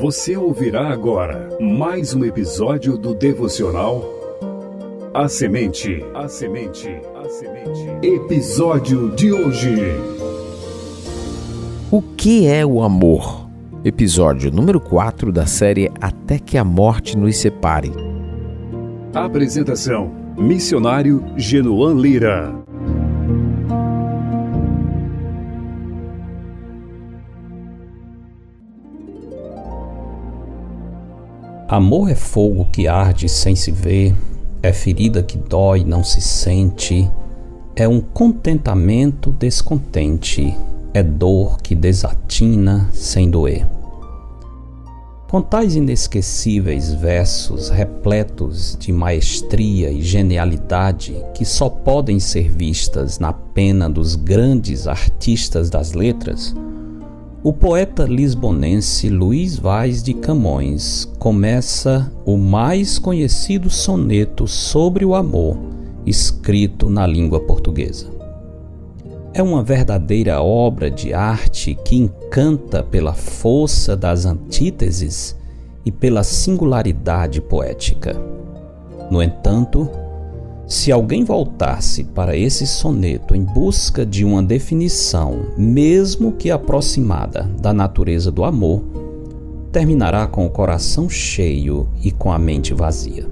Você ouvirá agora mais um episódio do devocional A Semente. A Semente. A Semente. Episódio de hoje. O que é o amor? Episódio número 4 da série Até que a Morte nos Separe. Apresentação: Missionário Genoan Lira. Amor é fogo que arde sem se ver, é ferida que dói, não se sente, é um contentamento descontente, é dor que desatina sem doer. Com tais inesquecíveis versos repletos de maestria e genialidade que só podem ser vistas na pena dos grandes artistas das letras, o poeta lisbonense Luís Vaz de Camões começa o mais conhecido soneto sobre o amor escrito na língua portuguesa. É uma verdadeira obra de arte que encanta pela força das antíteses e pela singularidade poética. No entanto, se alguém voltasse para esse soneto em busca de uma definição, mesmo que aproximada, da natureza do amor, terminará com o coração cheio e com a mente vazia.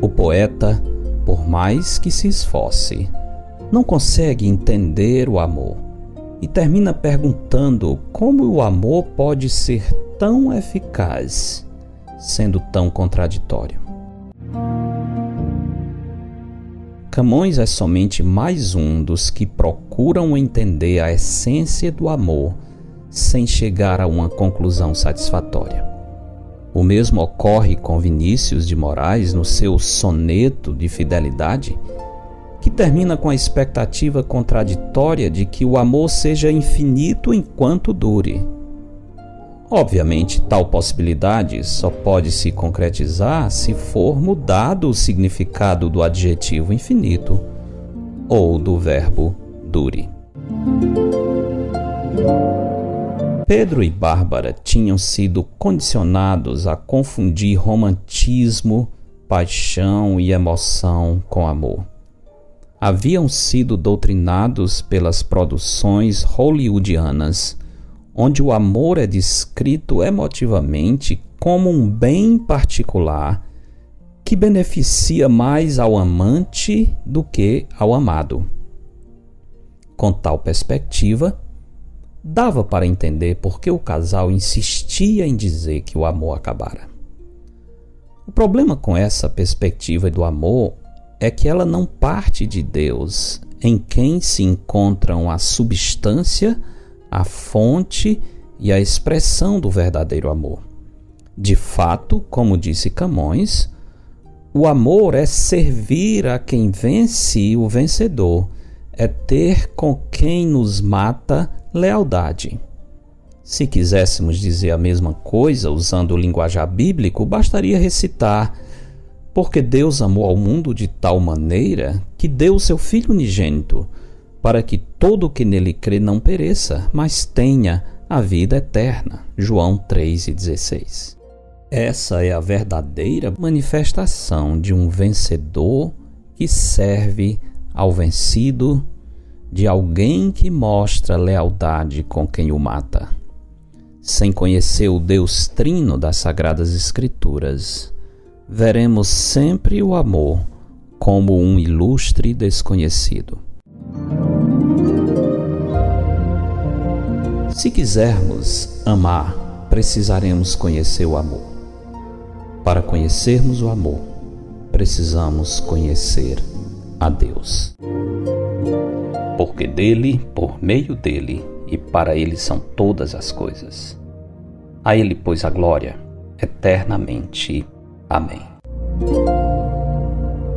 O poeta, por mais que se esforce, não consegue entender o amor e termina perguntando como o amor pode ser tão eficaz, sendo tão contraditório. Camões é somente mais um dos que procuram entender a essência do amor sem chegar a uma conclusão satisfatória. O mesmo ocorre com Vinícius de Moraes no seu soneto de fidelidade, que termina com a expectativa contraditória de que o amor seja infinito enquanto dure Obviamente, tal possibilidade só pode se concretizar se for mudado o significado do adjetivo infinito ou do verbo dure. Pedro e Bárbara tinham sido condicionados a confundir romantismo, paixão e emoção com amor. Haviam sido doutrinados pelas produções hollywoodianas onde o amor é descrito emotivamente como um bem particular que beneficia mais ao amante do que ao amado. Com tal perspectiva, dava para entender por que o casal insistia em dizer que o amor acabara. O problema com essa perspectiva do amor é que ela não parte de Deus, em quem se encontram a substância a fonte e a expressão do verdadeiro amor. De fato, como disse Camões, o amor é servir a quem vence o vencedor, é ter com quem nos mata lealdade. Se quiséssemos dizer a mesma coisa usando o linguajar bíblico, bastaria recitar: Porque Deus amou ao mundo de tal maneira que deu o seu Filho unigênito para que todo o que nele crê não pereça, mas tenha a vida eterna. João 3,16. Essa é a verdadeira manifestação de um vencedor que serve ao vencido, de alguém que mostra lealdade com quem o mata. Sem conhecer o Deus Trino das Sagradas Escrituras, veremos sempre o amor como um ilustre desconhecido. Se quisermos amar, precisaremos conhecer o amor. Para conhecermos o amor, precisamos conhecer a Deus. Porque dele, por meio dele e para ele são todas as coisas. A ele, pois, a glória eternamente. Amém.